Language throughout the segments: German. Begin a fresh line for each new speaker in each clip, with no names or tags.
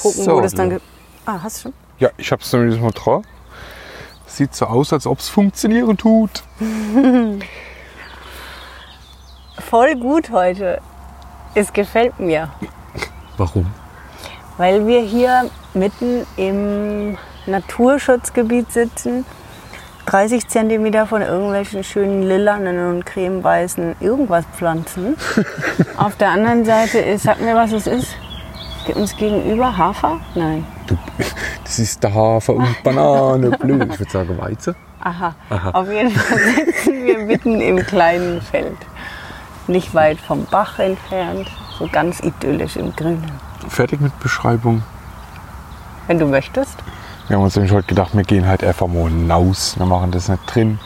gucken,
So,
wo das dann.
ja.
Ah, hast du schon?
Ja, ich habe es nämlich mal drauf. Sieht so aus, als ob es funktionieren tut.
Voll gut heute. Es gefällt mir,
Warum?
weil wir hier mitten im Naturschutzgebiet sitzen. 30 Zentimeter von irgendwelchen schönen lilanen und cremeweißen irgendwas Pflanzen. Auf der anderen Seite ist, sag mir, was es ist. Uns gegenüber Hafer? Nein.
Du, das ist der Hafer und Banane, blöd. Ich würde sagen Weizen.
Aha. Auf jeden Fall sitzen wir mitten im kleinen Feld. Nicht weit vom Bach entfernt, so ganz idyllisch im Grünen.
Fertig mit Beschreibung.
Wenn du möchtest.
Wir haben uns nämlich heute gedacht, wir gehen halt einfach mal hinaus. Wir machen das nicht drin.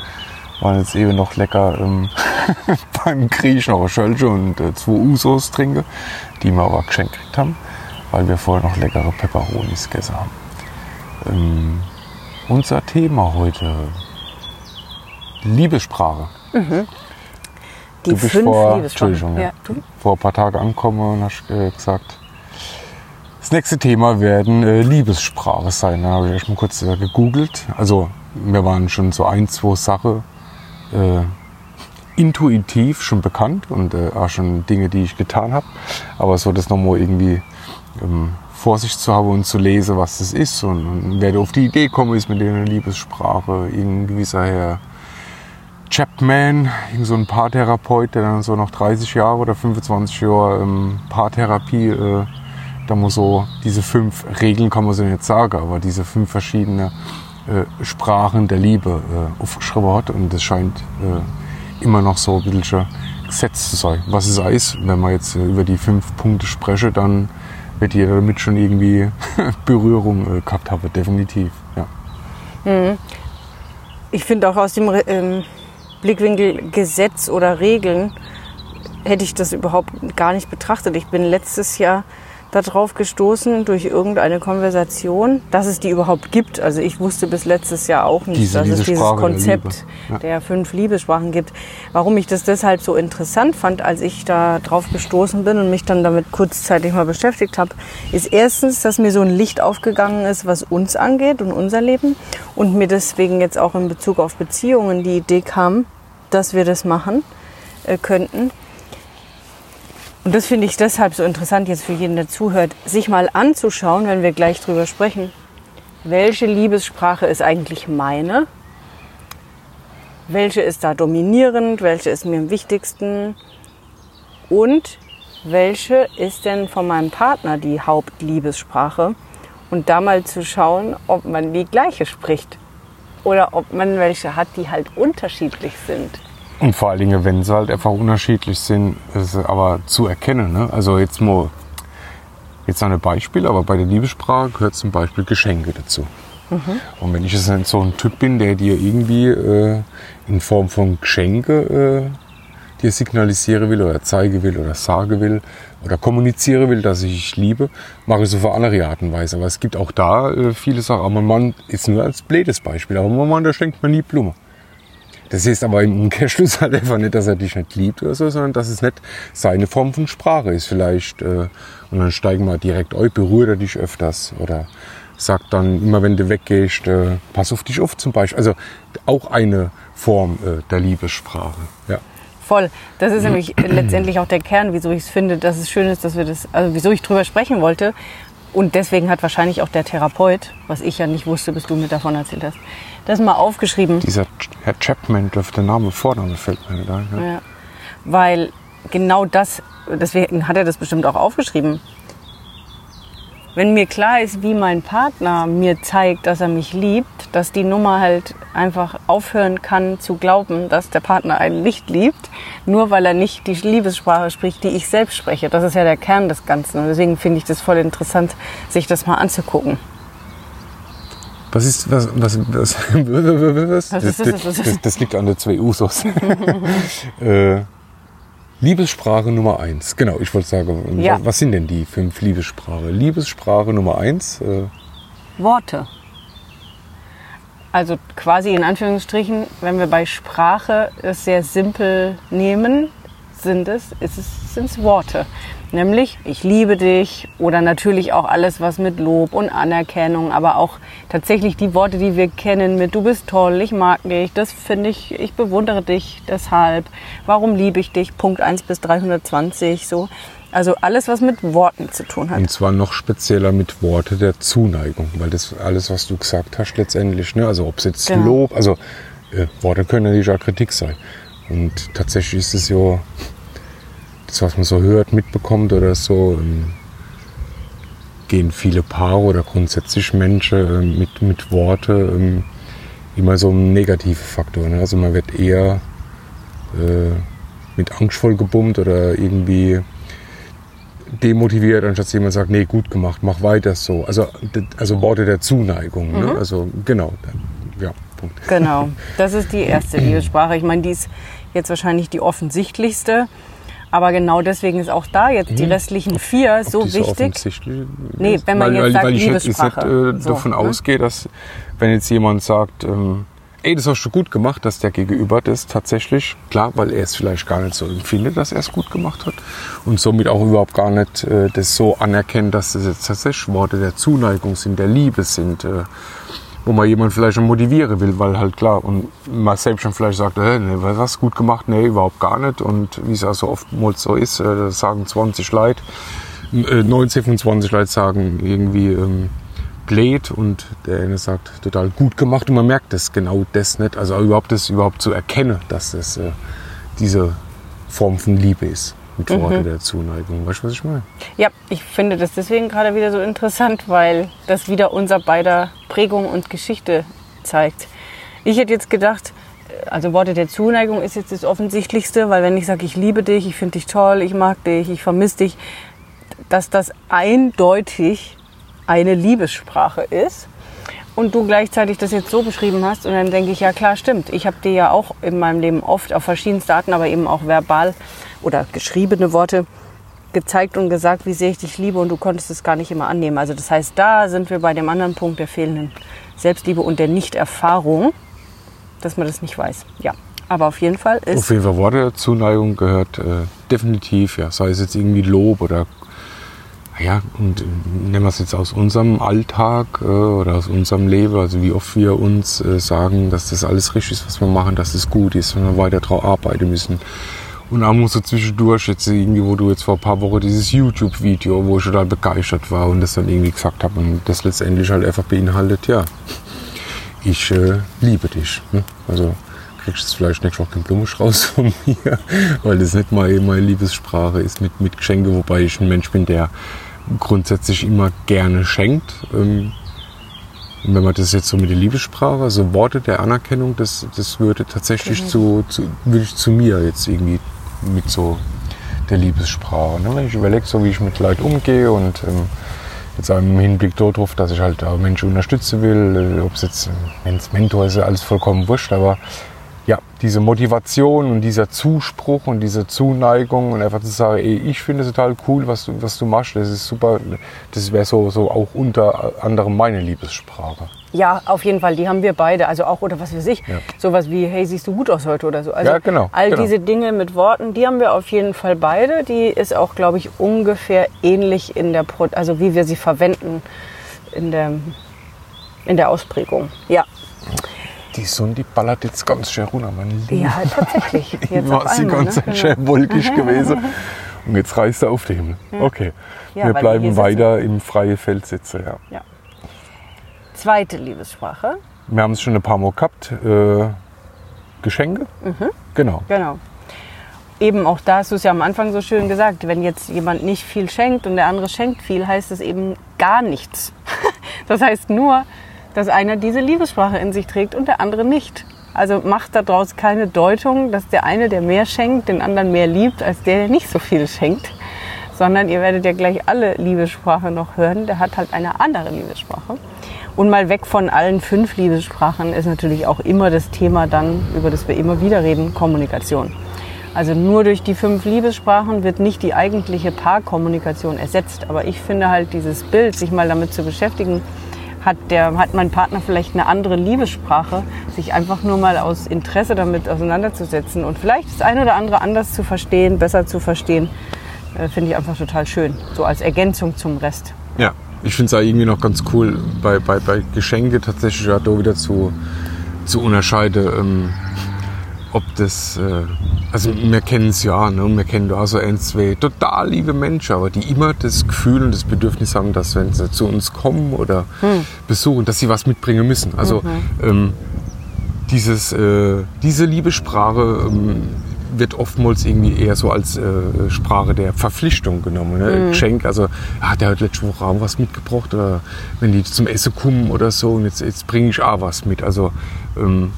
Waren jetzt eben noch lecker ähm, beim Griechen noch eine Schölche und äh, zwei Usos trinken, die wir aber geschenkt gekriegt haben, weil wir vorher noch leckere Peperonis gegessen haben. Ähm, unser Thema heute, Liebessprache.
Die
du bist
fünf
vor. Entschuldigung, ja. Vor ein paar Tagen angekommen und hast äh, gesagt, das nächste Thema werden äh, Liebessprache sein. Dann habe ich erst mal kurz äh, gegoogelt. Also mir waren schon so ein, zwei Sachen äh, intuitiv schon bekannt und äh, auch schon Dinge, die ich getan habe. Aber so das nochmal irgendwie ähm, vor sich zu haben und zu lesen, was das ist und, und wer da auf die Idee kommen ist mit der Liebessprache, irgendein gewisser Herr Chapman, irgend so ein Paartherapeut, der dann so nach 30 Jahren oder 25 Jahren ähm, Paartherapie, äh, da muss so diese fünf Regeln kann man so nicht sagen, aber diese fünf verschiedene äh, Sprachen der Liebe äh, aufgeschrieben hat und das scheint äh, immer noch so ein bisschen Gesetz zu sein. Was es ist, wenn man jetzt äh, über die fünf Punkte spreche, dann wird jeder damit schon irgendwie Berührung äh, gehabt haben, definitiv. Ja.
Ich finde auch aus dem ähm, Blickwinkel Gesetz oder Regeln hätte ich das überhaupt gar nicht betrachtet. Ich bin letztes Jahr darauf gestoßen durch irgendeine Konversation, dass es die überhaupt gibt. Also ich wusste bis letztes Jahr auch nicht,
Diese-
dass es dieses
Sprache der
Konzept
Liebe. Ja.
der fünf Liebessprachen gibt. Warum ich das deshalb so interessant fand, als ich da drauf gestoßen bin und mich dann damit kurzzeitig mal beschäftigt habe, ist erstens, dass mir so ein Licht aufgegangen ist, was uns angeht und unser Leben und mir deswegen jetzt auch in Bezug auf Beziehungen die Idee kam, dass wir das machen äh, könnten. Und das finde ich deshalb so interessant jetzt für jeden, der zuhört, sich mal anzuschauen, wenn wir gleich drüber sprechen, welche Liebessprache ist eigentlich meine? Welche ist da dominierend, welche ist mir am wichtigsten? Und welche ist denn von meinem Partner die Hauptliebessprache? Und da mal zu schauen, ob man die gleiche spricht oder ob man welche hat, die halt unterschiedlich sind.
Und vor allen Dingen, wenn sie halt einfach unterschiedlich sind, ist es aber zu erkennen. Ne? Also jetzt mal, jetzt noch ein Beispiel, aber bei der Liebessprache gehört zum Beispiel Geschenke dazu. Und wenn ich jetzt so ein Typ bin, der dir irgendwie äh, in Form von Geschenke äh, dir signalisieren will oder zeigen will oder sagen will oder kommunizieren will, dass ich dich liebe, mache ich so auf andere Art und Weise. Aber es gibt auch da äh, viele Sachen. Aber mein Mann ist nur als blödes Beispiel. Aber mein Mann, der schenkt mir nie Blumen. Das heißt aber im Umkehrschluss halt einfach nicht, dass er dich nicht liebt oder so, sondern dass es nicht seine Form von Sprache ist vielleicht. Äh, und dann steigen wir direkt, eu, berührt er dich öfters oder sagt dann immer, wenn du weggehst, äh, pass auf dich auf zum Beispiel. Also auch eine Form äh, der Liebessprache. Ja.
Voll. Das ist nämlich letztendlich auch der Kern, wieso ich es finde, dass es schön ist, dass wir das, also wieso ich drüber sprechen wollte. Und deswegen hat wahrscheinlich auch der Therapeut, was ich ja nicht wusste, bis du mir davon erzählt hast, das mal aufgeschrieben.
Dieser Herr Chapman, dürfte der Name, Vorname fällt mir nicht ein. Ja.
Ja. Weil genau das, deswegen hat er das bestimmt auch aufgeschrieben. Wenn mir klar ist, wie mein Partner mir zeigt, dass er mich liebt, dass die Nummer halt einfach aufhören kann zu glauben, dass der Partner einen nicht liebt, nur weil er nicht die Liebessprache spricht, die ich selbst spreche. Das ist ja der Kern des Ganzen. Und deswegen finde ich das voll interessant, sich das mal anzugucken.
Was ist, was, was, was, was,
Was ist das?
das, das, das liegt an der zwei Usos. äh, Liebessprache Nummer eins. Genau, ich wollte sagen,
Ja.
was, sind denn die fünf Liebessprache? Liebessprache Nummer eins, äh,
Worte. Also quasi in Anführungsstrichen, wenn wir bei Sprache es sehr simpel nehmen, sind es, ist es sind Worte. Nämlich, ich liebe dich oder natürlich auch alles, was mit Lob und Anerkennung, aber auch tatsächlich die Worte, die wir kennen mit du bist toll, ich mag dich, das finde ich, ich bewundere dich deshalb, warum liebe ich dich, Punkt 1 bis 320, so. Also alles, was mit Worten zu tun hat.
Und zwar noch spezieller mit Worte der Zuneigung, weil das alles, was du gesagt hast, letztendlich, ne, also ob es jetzt
Genau.
Lob, also äh, Worte können natürlich auch Kritik sein. Und tatsächlich ist es ja das, was man so hört, mitbekommt oder so, ähm, gehen viele Paare oder grundsätzlich Menschen ähm, mit, mit Worte ähm, immer so ein negativer Faktor. Ne? Also man wird eher äh, mit Angst voll gebummt oder irgendwie demotiviert, anstatt jemand sagt, nee, gut gemacht, mach weiter so. Also, also Worte der Zuneigung. Ne? Also genau, ja, Punkt.
Genau, das ist die erste Liebessprache. Ich meine, die ist jetzt wahrscheinlich die offensichtlichste. Aber genau deswegen ist auch da jetzt die restlichen vier so
Die
wichtig.
offensichtlich
Nee, wenn man jetzt
weil,
sagt
weil ich jetzt, nicht äh,
So,
davon
ne?
ausgehe, dass wenn jetzt jemand sagt, ähm, ey, das hast du gut gemacht, dass der Gegenüber das tatsächlich, klar, weil er es vielleicht gar nicht so empfindet, dass er es gut gemacht hat und somit auch überhaupt gar nicht äh, das so anerkennt, dass das jetzt tatsächlich Worte der Zuneigung sind, der Liebe sind, äh, wo man jemanden vielleicht motivieren will, weil halt klar, und man selbst schon vielleicht sagt, äh, nee, was hast du gut gemacht? Nee, überhaupt gar nicht. Und wie es auch so oftmals so ist, äh, das sagen 20 Leute, äh, 19 von 20 Leute sagen irgendwie ähm, blöd und der eine sagt total gut gemacht und man merkt das genau das nicht. Also überhaupt das überhaupt zu erkennen, dass das äh, diese Form von Liebe ist. Mit Worte der Zuneigung. Weißt du, was ich meine?
Ja, ich finde das deswegen gerade wieder so interessant, weil das wieder unser beider Prägung und Geschichte zeigt. Ich hätte jetzt gedacht, also Worte der Zuneigung ist jetzt das Offensichtlichste, weil wenn ich sage, ich liebe dich, ich finde dich toll, ich mag dich, ich vermisse dich, dass das eindeutig eine Liebessprache ist. Und du gleichzeitig das jetzt so beschrieben hast und dann denke ich, ja klar, stimmt. Ich habe dir ja auch in meinem Leben oft auf verschiedenste Arten, aber eben auch verbal oder geschriebene Worte gezeigt und gesagt, wie sehr ich dich liebe und du konntest es gar nicht immer annehmen. Also das heißt, da sind wir bei dem anderen Punkt der fehlenden Selbstliebe und der Nichterfahrung, dass man das nicht weiß. Ja, aber auf jeden Fall
Auf
ist
jeden Fall Worte Zuneigung gehört äh, definitiv, ja, sei es jetzt irgendwie Lob oder ja, und äh, nehmen wir es jetzt aus unserem Alltag äh, oder aus unserem Leben, also wie oft wir uns äh, sagen, dass das alles richtig ist, was wir machen, dass es gut ist, wenn wir weiter drauf arbeiten müssen. Und auch muss so zwischendurch jetzt irgendwie, wo du jetzt vor ein paar Wochen dieses YouTube-Video, wo ich total begeistert war und das dann irgendwie gesagt habe und das letztendlich halt einfach beinhaltet, ja, ich äh, liebe dich. Ne? Also kriegst du vielleicht nächste Woche keinen Blumenstrauß von mir, weil das nicht mal meine Liebessprache ist mit, mit Geschenke, wobei ich ein Mensch bin, der grundsätzlich immer gerne schenkt. Ähm, und wenn man das jetzt so mit der Liebessprache, also Worte der Anerkennung, das, das würde tatsächlich zu, zu, würde ich zu mir jetzt irgendwie mit so der Liebessprache. Ne? Ich überlege, so wie ich mit Leuten umgehe und ähm, jetzt auch im Hinblick darauf, dass ich halt auch Menschen unterstützen will, äh, ob es jetzt, wenn es Mentor ist, alles vollkommen wurscht, aber ja, diese Motivation und dieser Zuspruch und diese Zuneigung und einfach zu sagen, ey, ich finde es total cool, was du, was du machst, das ist super, das wäre so, so auch unter anderem meine Liebessprache.
Ja, auf jeden Fall, die haben wir beide. Also auch, oder was weiß ich,
Ja.
sowas wie, hey, siehst du gut aus heute oder so. Also
Ja, genau,
all
genau.
diese Dinge mit Worten, die haben wir auf jeden Fall beide. Die ist auch, glaube ich, ungefähr ähnlich in der, Pro also wie wir sie verwenden in der, in der Ausprägung. Ja,
Die Sonne, die ballert jetzt ganz schön runter, meine Liebe.
ja tatsächlich. Jetzt
war sie ganz
ne?
Schön wolkig gewesen. Und jetzt reißt er auf den Himmel. Okay.
Ja,
wir bleiben weiter im freien Feld sitzen. Ja.
Ja. Zweite Liebessprache,
Wir haben es schon ein paar Mal gehabt. Äh, Geschenke?
Mhm.
Genau.
genau. Eben auch da hast du es ja am Anfang so schön gesagt, wenn jetzt jemand nicht viel schenkt und der andere schenkt viel, heißt es eben gar nichts. Das heißt nur, dass einer diese Liebessprache in sich trägt und der andere nicht. Also macht daraus keine Deutung, dass der eine, der mehr schenkt, den anderen mehr liebt, als der, der nicht so viel schenkt. Sondern ihr werdet ja gleich alle Liebessprache noch hören. Der hat halt eine andere Liebessprache. Und mal weg von allen fünf Liebessprachen ist natürlich auch immer das Thema dann, über das wir immer wieder reden, Kommunikation. Also nur durch die fünf Liebessprachen wird nicht die eigentliche Paarkommunikation ersetzt. Aber ich finde halt dieses Bild, sich mal damit zu beschäftigen, hat, der, hat mein Partner vielleicht eine andere Liebessprache, sich einfach nur mal aus Interesse damit auseinanderzusetzen und vielleicht das eine oder andere anders zu verstehen, besser zu verstehen, äh, finde ich einfach total schön. So als Ergänzung zum Rest.
Ja, ich finde es auch irgendwie noch ganz cool, bei, bei, bei Geschenke tatsächlich ja da wieder zu, zu unterscheiden, ähm, ob das, äh, also wir kennen es ja, ne? wir kennen da so ein, zwei total liebe Menschen, aber die immer das Gefühl und das Bedürfnis haben, dass wenn sie zu uns kommen oder besuchen, dass sie was mitbringen müssen. Also ähm, dieses, äh, diese Liebessprache ähm, wird oftmals irgendwie eher so als äh, Sprache der Verpflichtung genommen. Ne? Geschenk, also ah, der hat letzte Woche auch was mitgebracht oder wenn die zum Essen kommen oder so und jetzt, jetzt bringe ich auch was mit. Also ähm,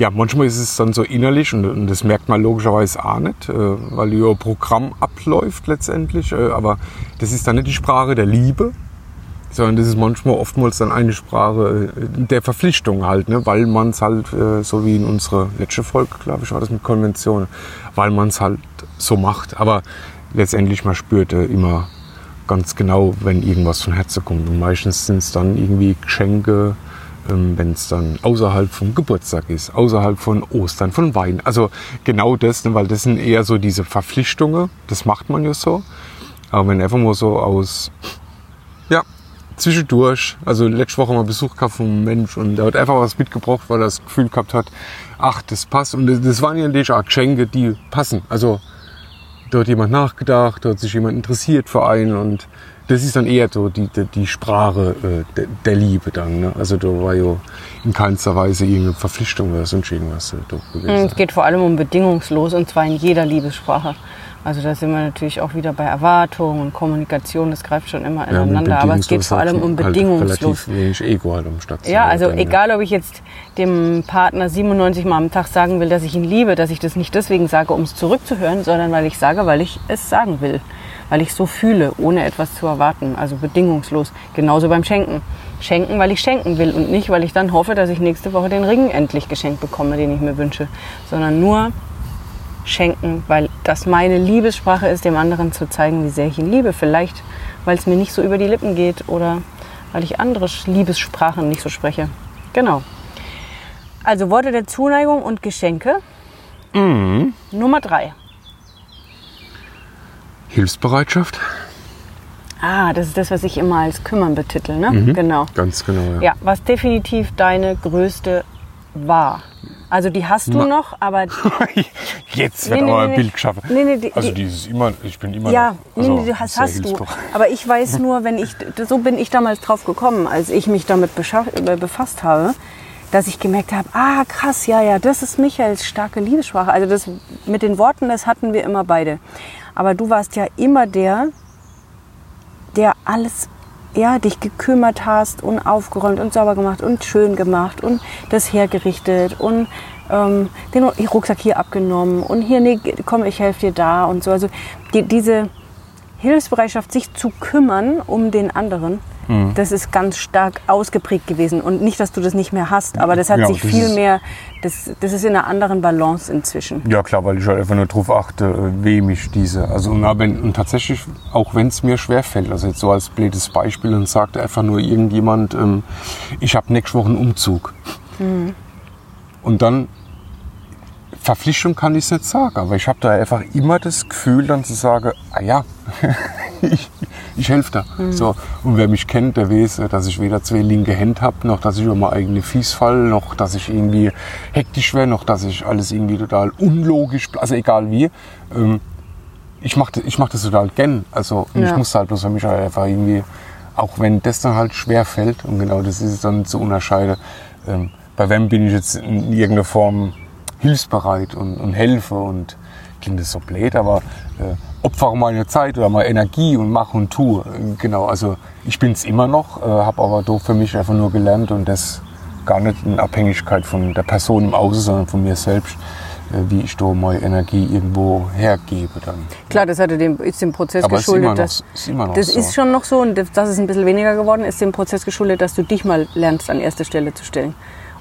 ja, manchmal ist es dann so innerlich und, und das merkt man logischerweise auch nicht, äh, weil ihr Programm abläuft letztendlich. Äh, aber das ist dann nicht die Sprache der Liebe, sondern das ist manchmal oftmals dann eine Sprache äh, der Verpflichtung halt, ne? weil man es halt, äh, so wie in unserer letzten Folge, glaube ich, war das mit Konvention, weil man es halt so macht. Aber letztendlich, man spürt äh, immer ganz genau, wenn irgendwas von Herzen kommt. Und meistens sind es dann irgendwie Geschenke, wenn es dann außerhalb vom Geburtstag ist, außerhalb von Ostern, von Weihnachten. Also genau das, ne? weil das sind eher so diese Verpflichtungen, das macht man ja so. Aber wenn einfach mal so aus, ja, zwischendurch, also letzte Woche mal Besuch gehabt von einem Mensch und der hat einfach was mitgebracht, weil er das Gefühl gehabt hat, ach, das passt. Und das, das waren ja natürlich auch Geschenke, die passen. Also da hat jemand nachgedacht, da hat sich jemand interessiert für einen und das ist dann eher so die, die, die Sprache äh, der, der Liebe dann. Ne? Also da war ja in keinster Weise irgendeine Verpflichtung oder sonst irgendwas äh, gewesen.
Es geht vor allem um bedingungslos und zwar in jeder Liebessprache. Also da sind wir natürlich auch wieder bei Erwartung und Kommunikation, das greift schon immer
Ja,
ineinander. Aber es geht vor allem um
halt
bedingungslos.
Relativ wenig Ego halt am Start.
Ja, also egal, ob ich jetzt dem Partner 97 Mal am Tag sagen will, dass ich ihn liebe, dass ich das nicht deswegen sage, um es zurückzuhören, sondern weil ich sage, weil ich es sagen will. Weil ich so fühle, ohne etwas zu erwarten. Also bedingungslos. Genauso beim Schenken. Schenken, weil ich schenken will und nicht, weil ich dann hoffe, dass ich nächste Woche den Ring endlich geschenkt bekomme, den ich mir wünsche. Sondern nur schenken, weil das meine Liebessprache ist, dem anderen zu zeigen, wie sehr ich ihn liebe. Vielleicht, weil es mir nicht so über die Lippen geht oder weil ich andere Liebessprachen nicht so spreche. Genau. Also Worte der Zuneigung und Geschenke. Nummer drei.
Hilfsbereitschaft?
Ah, das ist das, was ich immer als kümmern betitel, ne? Genau.
Ganz genau, ja.
Ja, was definitiv deine größte war. Also die hast du
Ma-
noch, aber
Jetzt wird
Nee, nee,
aber ein
nee.
Bild geschaffen.
Nee, nee, die-
also
die-
dieses immer, ich bin immer
Ja,
noch, also,
nee, das hast, hast du. Aber ich weiß nur, wenn ich, so bin ich damals drauf gekommen, als ich mich damit befasst habe, dass ich gemerkt habe, ah krass, ja, ja, das ist Michaels starke Liebessprache. Also das mit den Worten, das hatten wir immer beide. Aber du warst ja immer der, der alles, ja, dich gekümmert hast und aufgeräumt und sauber gemacht und schön gemacht und das hergerichtet und ähm, den Rucksack hier abgenommen und hier, nee, komm, ich helfe dir da und so. Also die, diese Hilfsbereitschaft, sich zu kümmern um den anderen,
Mhm.
das ist ganz stark ausgeprägt gewesen. Und nicht, dass du das nicht mehr hast, aber das hat
Ja,
sich
das
viel
ist-
mehr, das, das ist in einer anderen Balance inzwischen.
Ja klar, weil ich halt einfach nur darauf achte, äh, wem ich diese. Also und, wenn, und tatsächlich, auch wenn es mir schwer fällt, also jetzt so als blödes Beispiel, dann sagt einfach nur irgendjemand, ähm, ich habe nächste Woche einen Umzug. Und dann Verpflichtung kann ich es nicht sagen, aber ich habe da einfach immer das Gefühl, dann zu sagen, ah ja, ich, ich helfe da. So. Und wer mich kennt, der weiß, dass ich weder zwei linke Hände habe, noch dass ich über meine eigene Fies fall, noch dass ich irgendwie hektisch wäre, noch dass ich alles irgendwie total unlogisch, also egal wie. Ähm, ich mache das, ich mach das total gern. Also
Ja.
ich muss halt bloß für mich halt einfach irgendwie, auch wenn das dann halt schwer fällt, und genau das ist es dann zu unterscheiden, ähm, bei wem bin ich jetzt in irgendeiner Form hilfsbereit und, und helfe und klingt das so blöd, aber äh, opfere meine Zeit oder meine Energie und mache und tue. Genau, also ich bin es immer noch, äh, habe aber doch für mich einfach nur gelernt und das gar nicht in Abhängigkeit von der Person im Außen, sondern von mir selbst, äh, wie ich da meine Energie irgendwo hergebe dann.
Klar, das hatte dem, ist dem Prozess
Aber es ist
geschuldet.
immer noch-
dass,
ist
das
so.
ist schon noch so und das- dass es ein bisschen weniger geworden ist, dem Prozess geschuldet, dass du dich mal lernst, an erste Stelle zu stellen.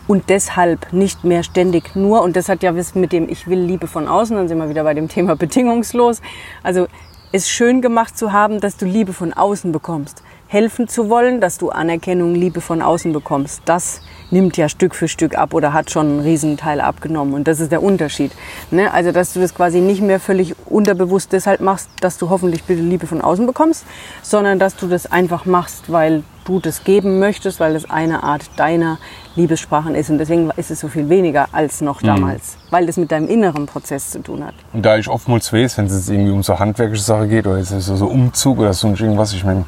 Und deshalb nicht mehr ständig nur, und das hat ja was mit dem Ich will Liebe von außen, dann sind wir wieder bei dem Thema bedingungslos. Also es schön gemacht zu haben, dass du Liebe von außen bekommst. helfen zu wollen, dass du Anerkennung, Liebe von außen bekommst. Das nimmt ja Stück für Stück ab oder hat schon einen Riesenteil abgenommen. Und das ist der Unterschied. Ne? Also, dass du das quasi nicht mehr völlig unterbewusst deshalb machst, dass du hoffentlich bitte Liebe von außen bekommst, sondern dass du das einfach machst, weil du das geben möchtest, weil das eine Art deiner Liebessprachen ist. Und deswegen ist es so viel weniger als noch damals, mhm. weil das mit deinem inneren Prozess zu tun hat.
Und da ich oftmals weiß, wenn es jetzt irgendwie um so handwerkliche Sache geht oder jetzt so, so Umzug oder so irgendwas, ich meine,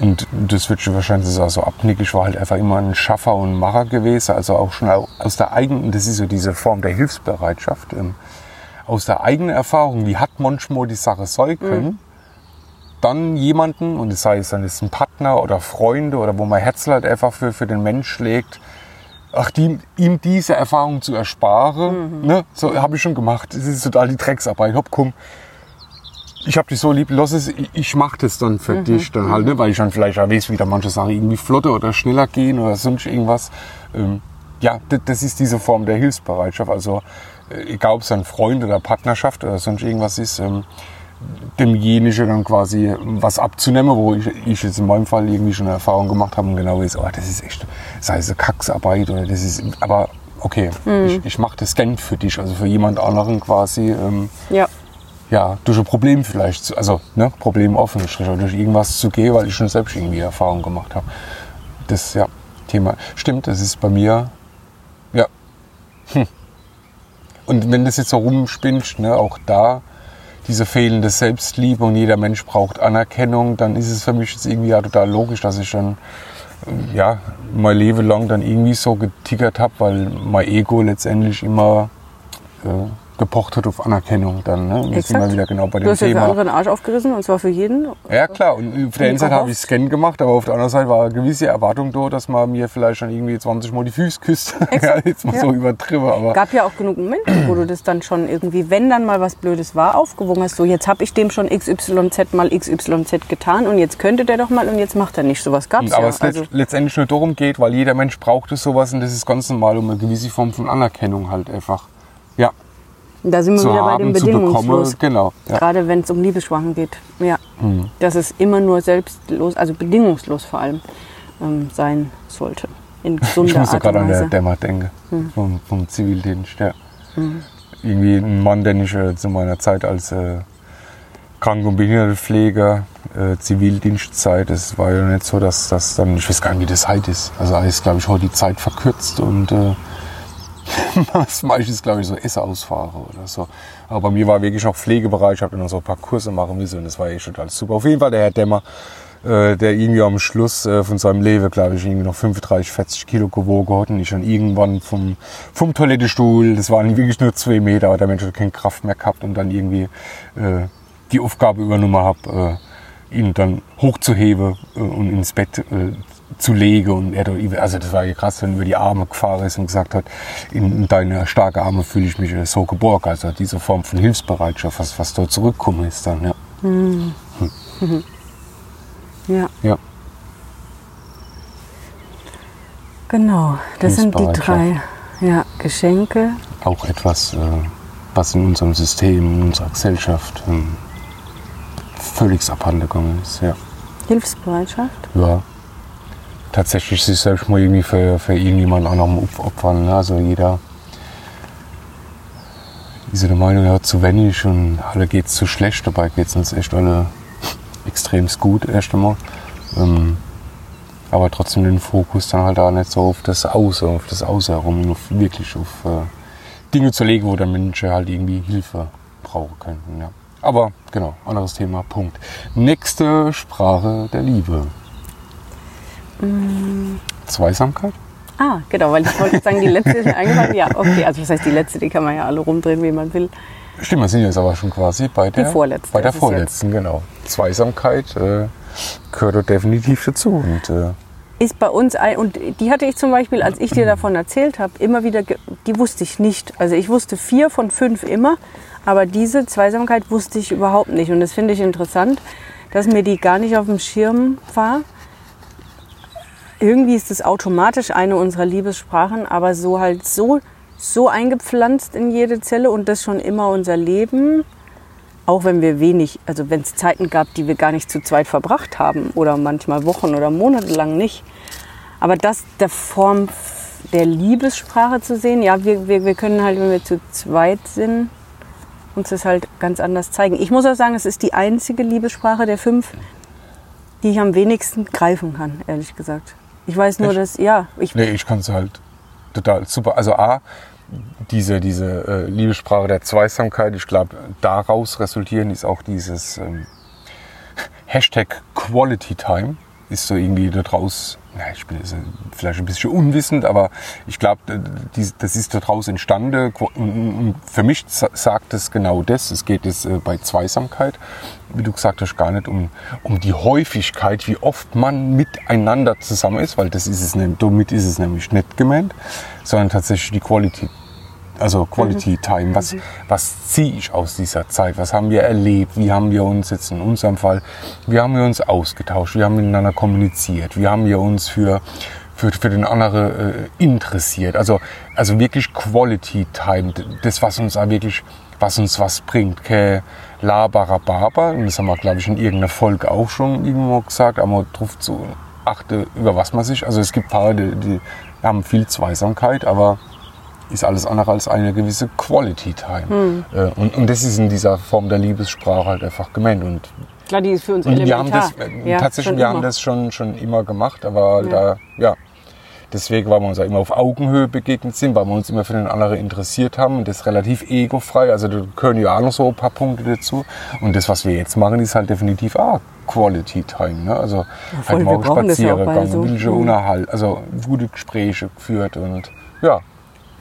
und das wird schon wahrscheinlich so also abnicken. Ich war halt einfach immer ein Schaffer und Macher gewesen. Also auch schon aus der eigenen, das ist so diese Form der Hilfsbereitschaft, ähm, aus der eigenen Erfahrung, wie hat manchmal die Sache sein können, mhm. Dann jemanden, und das sei es dann ist ein Partner oder Freunde oder wo mein Herz halt einfach für, für den Mensch schlägt, ach, die, ihm diese Erfahrung zu ersparen, mhm. ne, so habe ich schon gemacht. Das ist total die Drecksarbeit. Hopp, komm, ich habe dich so lieb, lass es, ich mache das dann für mhm. dich dann halt, ne? weil ich dann vielleicht auch weiß, wie da manche Sachen irgendwie flotter oder schneller gehen oder sonst irgendwas. Ähm, ja, das ist diese Form der Hilfsbereitschaft. Also äh, egal, ob es ein Freund oder Partnerschaft oder sonst irgendwas ist, ähm, demjenigen dann quasi was abzunehmen, wo ich, ich jetzt in meinem Fall irgendwie schon eine Erfahrung gemacht habe und genau weiß, oh, das ist echt, sei es eine Kacksarbeit oder das ist, aber okay, mhm. ich, ich mache das gern für dich, also für jemand anderen quasi. Ähm, ja ja, durch ein Problem vielleicht, also ne, Problem offen oder durch irgendwas zu gehen, weil ich schon selbst irgendwie Erfahrung gemacht habe. Das ja, Thema. Stimmt, das ist bei mir, ja. Hm. Und wenn das jetzt so rumspinnt, ne, auch da, diese fehlende Selbstliebe und jeder Mensch braucht Anerkennung, dann ist es für mich jetzt irgendwie ja total logisch, dass ich dann ja, mein Leben lang dann irgendwie so getickert habe, weil mein Ego letztendlich immer äh, gepocht hat auf Anerkennung dann. Ne?
Jetzt sind wir wieder genau bei dem Thema. Du hast ja für andere den Arsch aufgerissen und zwar für jeden.
Ja klar, und auf der einen Seite habe ich Scan gemacht, aber auf der anderen Seite war eine gewisse Erwartung da, dass man mir vielleicht schon irgendwie 20 Mal die Füße küsst. ja, jetzt mal ja. so übertrieben. Aber
gab ja auch genug Momente, wo du das dann schon irgendwie, wenn dann mal was Blödes war, aufgewogen hast. So, jetzt habe ich dem schon XYZ mal XYZ getan und jetzt könnte der doch mal und jetzt macht er nicht. Sowas gab es ja.
Aber es also letztendlich nur darum geht, weil jeder Mensch braucht es sowas und das ist ganz normal um eine gewisse Form von Anerkennung halt einfach. Ja,
da sind wir wieder bei dem Bedingungslos.
Genau.
Ja. Gerade wenn es um Liebesschwachen geht. Ja. Mhm. Dass es immer nur selbstlos, also bedingungslos vor allem ähm, sein sollte.
In gesunder ich muss gerade an der Dämmer denken. Mhm. Vom, vom, Zivildienst. Ja. Mhm. Irgendwie ein Mann, den ich äh, zu meiner Zeit als äh, Kranken- und Behindertenpfleger, äh, Zivildienstzeit, es war ja nicht so, dass das dann, ich weiß gar nicht, wie das heute ist. Also ist, glaube ich, heute die Zeit verkürzt und äh, meistens, glaube ich, so Esseausfahrer oder so. Aber bei mir war wirklich noch Pflegebereich, ich habe dann so ein paar Kurse machen müssen und das war echt total super. Auf jeden Fall der Herr Dämmer, äh, der irgendwie am Schluss äh, von seinem Leben, glaube ich, irgendwie noch 35, 40 Kilo gewogen hat und ich dann irgendwann vom, vom Toilettestuhl, das waren wirklich nur zwei Meter, aber der Mensch hat keine Kraft mehr gehabt und dann irgendwie äh, die Aufgabe übernommen habe, äh, ihn dann hochzuheben äh, und ins Bett zu legen. Und er, also das war ja krass, wenn er über die Arme gefahren ist und gesagt hat, in deine starke Arme fühle ich mich so geborgen. Also diese Form von Hilfsbereitschaft, was, was dort zurückkommen ist dann, ja. Mhm. Hm.
Ja.
Ja.
Genau, das sind die drei ja, Geschenke.
Auch etwas, äh, was in unserem System, in unserer Gesellschaft ähm, völlig abhandengegangen ist. Ja.
Hilfsbereitschaft?
Ja, tatsächlich sich selbst mal irgendwie für, für irgendjemand anderen opfern. Ne? Also jeder ist der Meinung, hat zu wenig und alle geht es zu schlecht. Dabei geht es uns echt alle extrem gut erst einmal. Ähm, aber trotzdem den Fokus dann halt auch nicht so auf das Außer, auf das Außer herum, auf, wirklich auf äh, Dinge zu legen, wo der Menschen halt irgendwie Hilfe brauchen könnten. Ja. Aber genau, anderes Thema, Punkt. Nächste Sprache der Liebe. Zweisamkeit?
Ah, genau, weil ich wollte sagen, die letzte ist mir eingefallen. Ja, okay, also das heißt, die letzte, die kann man ja alle rumdrehen, wie man will.
Stimmt, wir sind jetzt aber schon quasi bei der,
die vorletzte,
bei der vorletzten, genau. Zweisamkeit äh, gehört definitiv dazu. Und, äh,
ist bei uns ein, und die hatte ich zum Beispiel, als ich dir davon erzählt habe, immer wieder, die wusste ich nicht. Also ich wusste vier von fünf immer, aber diese Zweisamkeit wusste ich überhaupt nicht. Und das finde ich interessant, dass mir die gar nicht auf dem Schirm war irgendwie ist es automatisch eine unserer Liebessprachen, aber so halt so, so eingepflanzt in jede Zelle und das schon immer unser Leben Auch wenn wir wenig, also wenn es Zeiten gab, die wir gar nicht zu zweit verbracht haben oder manchmal Wochen oder Monate lang nicht. Aber das der Form der Liebessprache zu sehen, ja, wir, wir, wir können halt, wenn wir zu zweit sind, uns das halt ganz anders zeigen. Ich muss auch sagen, es ist die einzige Liebessprache der fünf, die ich am wenigsten greifen kann, ehrlich gesagt. Ich weiß nur,
Echt?
dass, ja, ich,
Nee, ich kann es halt total super. Also A, diese, diese äh, Liebessprache der Zweisamkeit, ich glaube, daraus resultieren ist auch dieses ähm, Hashtag Quality Time, ist so irgendwie daraus, na, ich bin jetzt vielleicht ein bisschen unwissend, aber ich glaube, das ist daraus entstanden. Für mich sa- sagt es genau das. Es geht es äh, bei Zweisamkeit, wie du gesagt hast, gar nicht um, um die Häufigkeit, wie oft man miteinander zusammen ist, weil das ist es nicht, damit ist es nämlich nicht gemeint, sondern tatsächlich die Quality also Quality Time, was, was ziehe ich aus dieser Zeit? Was haben wir erlebt? Wie haben wir uns jetzt in unserem Fall, wie haben wir uns ausgetauscht? Wie haben wir miteinander kommuniziert? Wie haben wir uns für, für, für den anderen äh, interessiert? Also, also wirklich Quality Time, das, was uns auch wirklich, was uns was bringt. Kein Und das haben wir, glaube ich, in irgendeiner Folge auch schon irgendwo gesagt, aber drauf zu achte, über was man sich, also es gibt Paare, die, die haben viel Zweisamkeit, aber ist alles andere als eine gewisse Quality Time. Äh, Und, und das ist in dieser Form der Liebessprache halt einfach gemeint. Und,
klar, die ist für uns
und wir haben
elementar.
das, äh,
Ja,
tatsächlich, wir haben
immer.
das schon, schon immer gemacht, aber
Ja.
da, ja. Deswegen, weil wir uns auch immer auf Augenhöhe begegnet sind, weil wir uns immer für den anderen interessiert haben und das relativ egofrei. Also da gehören ja auch noch so ein paar Punkte dazu. Und das, was wir jetzt machen, ist halt definitiv auch Quality Time. Ne? Also
voll,
halt
wir
mal
ja auch
spazieren
beide
gegangen,
so.
wilde
Mhm.
Unterhalt, also gute Gespräche geführt und ja,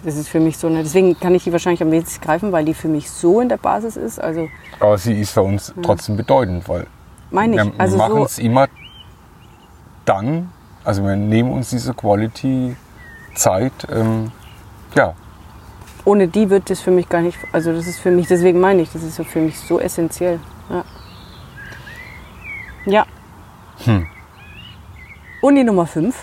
Das ist für mich so, eine, deswegen kann ich die wahrscheinlich am wenigsten greifen, weil die für mich so in der Basis ist. Also
Aber sie ist für uns trotzdem bedeutend, weil
meine
wir
ich. Also
machen
so,
es immer dann, also wir nehmen uns diese Quality-Zeit, ähm, ja,
ohne die wird das für mich gar nicht, also das ist für mich, deswegen meine ich, das ist so für mich so essentiell. Ja. ja.
Hm.
Und die Nummer 5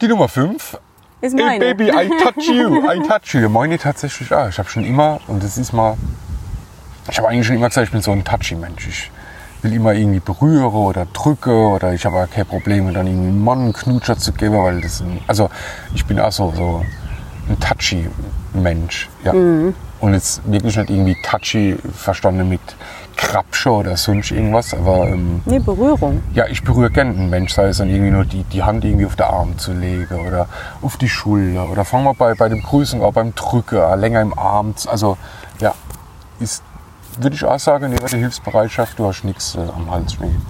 die Nummer 5.
ist
Hey
meine.
Baby, I touch you, I touch you. Meine tatsächlich auch. Ich habe schon immer, und das ist mal, ich habe eigentlich schon immer gesagt, ich bin so ein touchy Mensch. Ich will immer irgendwie berühre oder drücke oder ich habe auch kein Problem, dann irgendwie einen Mann einen Knutscher zu geben, weil das, ein, also ich bin auch so, so ein touchy Mensch. Ja. Und jetzt wirklich nicht irgendwie touchy verstanden mit Krabsche oder sonst irgendwas, aber ähm,
Nee, Berührung.
ja, ich berühre gerne einen Mensch, sei es dann irgendwie nur die, die Hand irgendwie auf den Arm zu legen oder auf die Schulter oder fangen wir bei, bei dem Grüßen auch beim Drücken, länger im Arm. Also ja, ist, würde ich auch sagen, neben der Hilfsbereitschaft, du hast nichts äh, am Hals stehen.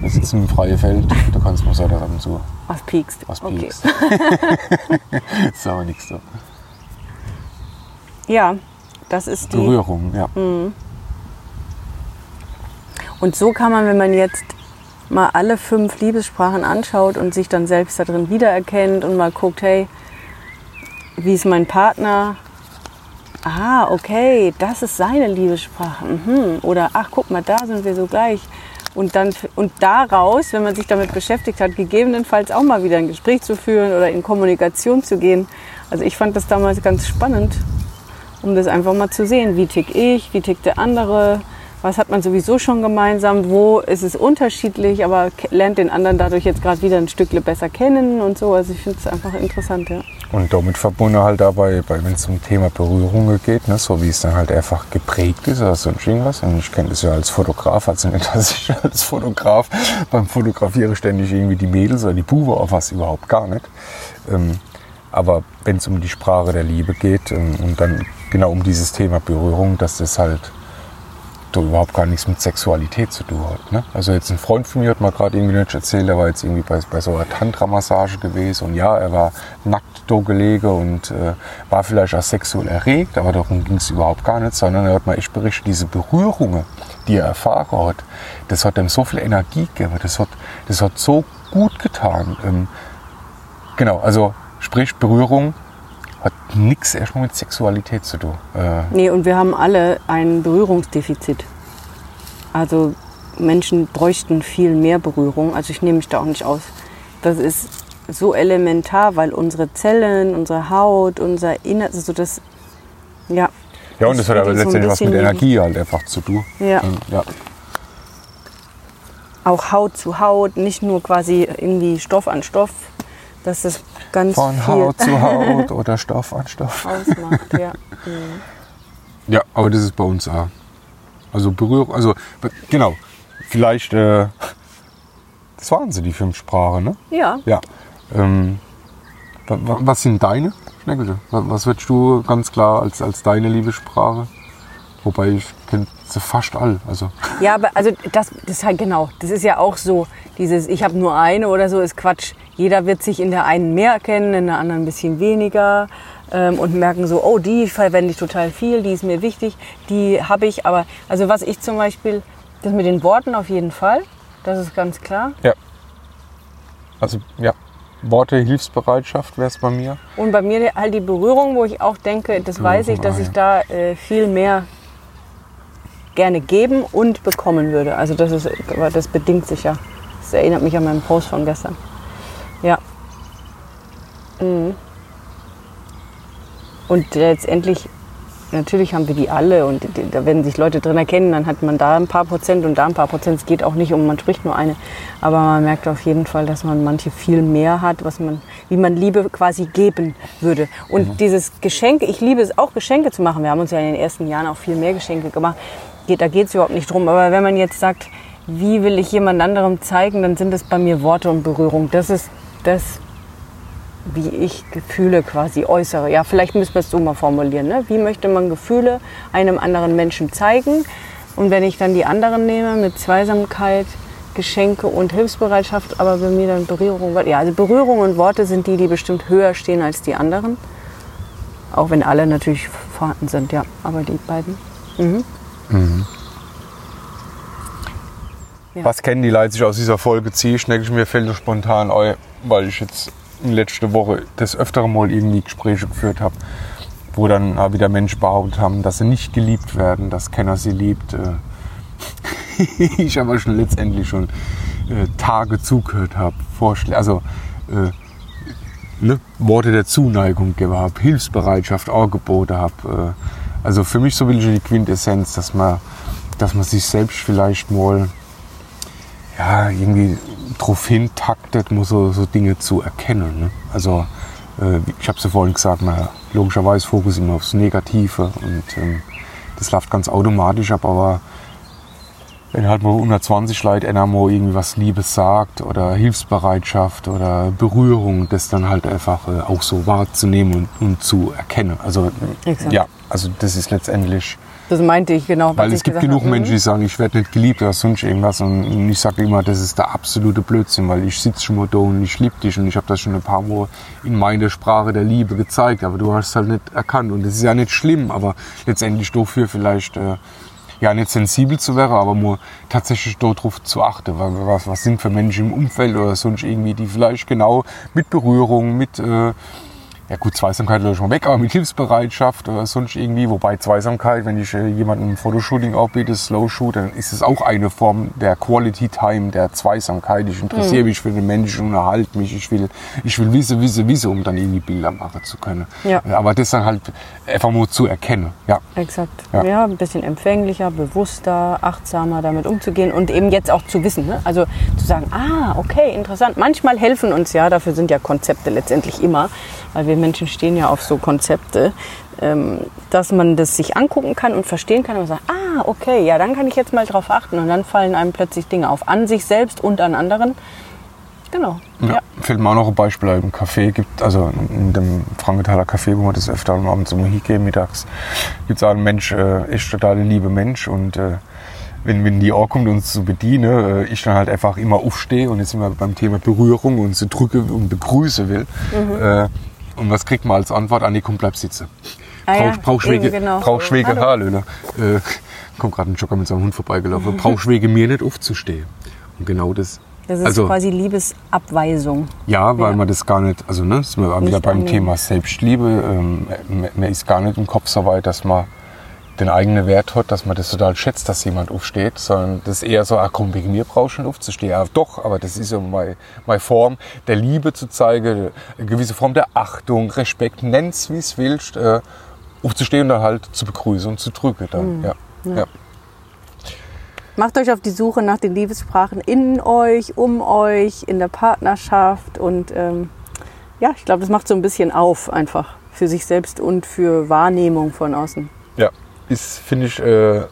Wir sitzen im freien Feld, du kannst mal sagen, ab und zu
Was piekst.
was
okay.
piekst. ist aber nichts so.
Ja, das ist die.
Berührung, ja.
Und so kann man, wenn man jetzt mal alle fünf Liebessprachen anschaut und sich dann selbst da drin wiedererkennt und mal guckt, hey, wie ist mein Partner? Ah, okay, das ist seine Liebessprache. Mhm. Oder ach, guck mal, da sind wir so gleich. Und, dann, und daraus, wenn man sich damit beschäftigt hat, gegebenenfalls auch mal wieder ein Gespräch zu führen oder in Kommunikation zu gehen. Also ich fand das damals ganz spannend, um das einfach mal zu sehen. Wie tick ich, wie tickt der andere, was hat man sowieso schon gemeinsam, wo ist es unterschiedlich, aber lernt den anderen dadurch jetzt gerade wieder ein Stückle besser kennen und so. Also ich finde es einfach interessant, ja.
Und damit verbunden halt dabei, bei, wenn es um Thema Berührungen geht, ne, so wie es dann halt einfach geprägt ist oder sonst irgendwas. Und ich kenne das ja als Fotograf, also nicht, dass ich als Fotograf beim Fotografieren ständig irgendwie die Mädels oder die Buben auf was überhaupt gar nicht. Ähm, aber wenn es um die Sprache der Liebe geht ähm, und dann genau um dieses Thema Berührung, dass das halt doch überhaupt gar nichts mit Sexualität zu tun hat. Ne? Also jetzt ein Freund von mir hat mal gerade irgendwie nicht erzählt, er war jetzt irgendwie bei, bei so einer Tantra-Massage gewesen und ja, er war nackt da gelegen und äh, war vielleicht auch sexuell erregt, aber darum ging es überhaupt gar nicht, sondern er hat mal echt berichtet, diese Berührungen, die er erfahren hat, das hat ihm so viel Energie gegeben, das hat, das hat so gut getan. Ähm, genau, also sprich Berührung hat nichts erstmal mit Sexualität zu tun. Äh,
Nee, und wir haben alle ein Berührungsdefizit. Also Menschen bräuchten viel mehr Berührung. Also ich nehme mich da auch nicht aus. Das ist so elementar, weil unsere Zellen, unsere Haut, unser Inneres, also das, ja,
Ja, und das hat aber
spiegelt so
letztendlich was mit Energie halt einfach zu tun.
Ja.
Und, ja.
Auch Haut zu Haut, nicht nur quasi irgendwie Stoff an Stoff, dass das ganz
Von Haut zu Haut oder Stoff an Stoff.
ausmacht. Ja.
Ja, aber das ist bei uns auch. Also Berührung, also genau. Vielleicht, äh, das waren sie, die fünf Sprachen, ne?
ja,
Ja. Ähm, wa- wa- was sind deine Schneckel? Wa- Was würdest du ganz klar als, als deine Liebessprache? Wobei ich kenne sie fast all. Also
Ja, aber also das, das ist halt genau. Das ist ja auch so, dieses ich habe nur eine oder so ist Quatsch. Jeder wird sich in der einen mehr erkennen, in der anderen ein bisschen weniger ähm, und merken so, oh, die verwende ich total viel, die ist mir wichtig, die habe ich. Aber also was ich zum Beispiel, das mit den Worten auf jeden Fall, das ist ganz klar.
ja. Also ja. Worte, Hilfsbereitschaft wäre es bei mir.
Und bei mir halt die Berührung, wo ich auch denke, das weiß ich, dass
ah,
ich da äh, viel mehr gerne geben und bekommen würde. Also das ist, das bedingt sich ja. Das erinnert mich an meinen Post von gestern. Ja. Mhm. Und letztendlich, natürlich haben wir die alle und da werden sich Leute drin erkennen, dann hat man da ein paar Prozent und da ein paar Prozent. Es geht auch nicht um, man spricht nur eine. Aber man merkt auf jeden Fall, dass man manche viel mehr hat, was man, wie man Liebe quasi geben würde. Und dieses Geschenk, ich liebe es auch, Geschenke zu machen. Wir haben uns ja in den ersten Jahren auch viel mehr Geschenke gemacht. Geht, da geht es überhaupt nicht drum. Aber wenn man jetzt sagt, wie will ich jemand anderem zeigen, dann sind es bei mir Worte und Berührung. Das ist das, wie ich Gefühle quasi äußere. Ja, vielleicht müssen wir es so mal formulieren. Ne? Wie möchte man Gefühle einem anderen Menschen zeigen? Und wenn ich dann die anderen nehme mit Zweisamkeit, Geschenke und Hilfsbereitschaft, aber bei mir dann Berührung. Ja, also Berührung und Worte sind die, die bestimmt höher stehen als die anderen. Auch wenn alle natürlich vorhanden sind, ja. Aber die beiden. Ja.
Was kennen die Leute sich aus dieser Folge ziehen? Schnecke ich mir fällt spontan ein, weil ich jetzt in letzter Woche das öftere Mal irgendwie Gespräche geführt habe, wo dann auch wieder Menschen behauptet haben, dass sie nicht geliebt werden, dass keiner sie liebt. Äh, ich aber schon letztendlich schon äh, Tage zugehört habe, Vorschläge, also äh, ne, Worte der Zuneigung habe, Hilfsbereitschaft auch geboten habe. Also für mich so will ich die Quintessenz, dass man, dass man sich selbst vielleicht mal ja, irgendwie drauf hintaktet, muss so, so Dinge zu erkennen. Ne? Also äh, ich habe es ja vorhin gesagt, man logischerweise Fokus immer aufs Negative und ähm, das läuft ganz automatisch ab, aber wenn halt mal 120 Leute einer mal irgendwie was Liebes sagt oder Hilfsbereitschaft oder Berührung, das dann halt einfach äh, auch so wahrzunehmen und, und zu erkennen. Also
Exakt.
ja, also das ist letztendlich
Das meinte ich genau.
weil es gibt genug
habe.
Menschen, die sagen, ich werde nicht geliebt oder sonst irgendwas. Und ich sage immer, das ist der absolute Blödsinn, weil ich sitze schon mal da und ich liebe dich. Und ich habe das schon ein paar Mal in meiner Sprache der Liebe gezeigt. Aber du hast es halt nicht erkannt. Und das ist ja nicht schlimm, aber letztendlich dafür vielleicht äh, ja nicht sensibel zu werden, aber nur tatsächlich darauf zu achten. Was, was sind für Menschen im Umfeld oder sonst irgendwie, die vielleicht genau mit Berührung, mit... Äh, ja gut, Zweisamkeit löse ich mal weg, aber mit Hilfsbereitschaft oder sonst irgendwie, wobei Zweisamkeit, wenn ich äh, jemandem ein Fotoshooting aufbiete, Slow Shoot, dann ist es auch eine Form der Quality Time, der Zweisamkeit. Ich interessiere mich für den Menschen, unterhalte mich, ich will, ich will wissen, wissen, wissen, um dann irgendwie Bilder machen zu können.
Ja.
Aber das dann halt einfach nur zu erkennen. Ja,
Exakt.
Ja.
Ja. ein bisschen empfänglicher, bewusster, achtsamer damit umzugehen und eben jetzt auch zu wissen. Ne? Also zu sagen, ah, okay, interessant. Manchmal helfen uns ja, dafür sind ja Konzepte letztendlich immer, weil wir Menschen stehen ja auf so Konzepte, ähm, dass man das sich angucken kann und verstehen kann und sagen, ah, okay, ja, dann kann ich jetzt mal drauf achten und dann fallen einem plötzlich Dinge auf, an sich selbst und an anderen. Genau.
Ja.
Ja.
Fällt mir auch noch ein Beispiel ein. Im Café gibt, also in dem Frankenthaler Café, wo wir das öfter am Abend zum hingehen, mittags, gibt es auch einen Mensch, äh, ist total ein lieber Mensch und äh, wenn, wenn die auch kommt, uns zu bedienen, äh, ich dann halt einfach immer aufstehe und jetzt wir beim Thema Berührung und sie drücke und begrüße will. Äh, und was kriegt man als Antwort? Anni, komm, bleib sitzen.
Ah ja,
Brauch, brauchst
eben,
wege,
genau.
brauchst wege
Hallo.
Haarlöhne. Äh, kommt gerade ein Jogger mit seinem Hund vorbeigelaufen. Brauchst wege mir nicht aufzustehen. Und genau das.
Das ist
also,
quasi Liebesabweisung.
ja, weil
Ja.
man das gar nicht, also ne, sind wir wieder
Nicht
beim
annehmen.
Thema Selbstliebe. Ähm, man ist gar nicht im Kopf so weit, dass man den eigenen Wert hat, dass man das total schätzt, dass jemand aufsteht, sondern das ist eher so, ach komm, wegen mir brauchst du nicht aufzustehen. Ja, doch, aber das ist ja meine, meine Form der Liebe zu zeigen, eine gewisse Form der Achtung, Respekt, nenn's wie es willst. Äh, aufzustehen und dann halt zu begrüßen und zu drücken. Dann. Ja. Ja.
Macht euch auf die Suche nach den Liebessprachen in euch, um euch, in der Partnerschaft und ähm, ja, ich glaube, das macht so ein bisschen auf einfach für sich selbst und für Wahrnehmung von außen.
Ja, ist, finde ich, äh,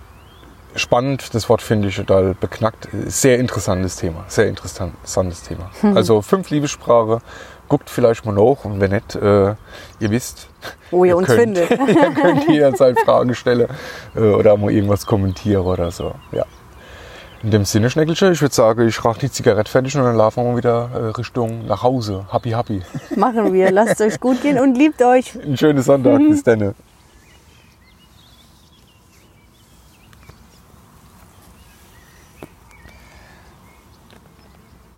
spannend. Das Wort finde ich total beknackt. Sehr interessantes Thema. Sehr interessantes Thema. Also fünf Liebessprache. Guckt vielleicht mal nach und wenn nicht, äh, ihr wisst,
Wo ihr, uns
könnt,
findet.
ihr könnt jederzeit Fragen stellen äh, oder mal irgendwas kommentieren oder so. Ja. In dem Sinne, Schneckelchen, ich würde sagen, ich rauche die Zigarette fertig und dann laufen wir mal wieder äh, Richtung nach Hause. Happy, happy.
Machen wir. Lasst euch gut gehen und liebt euch.
Einen schönen Sonntag. Bis dann.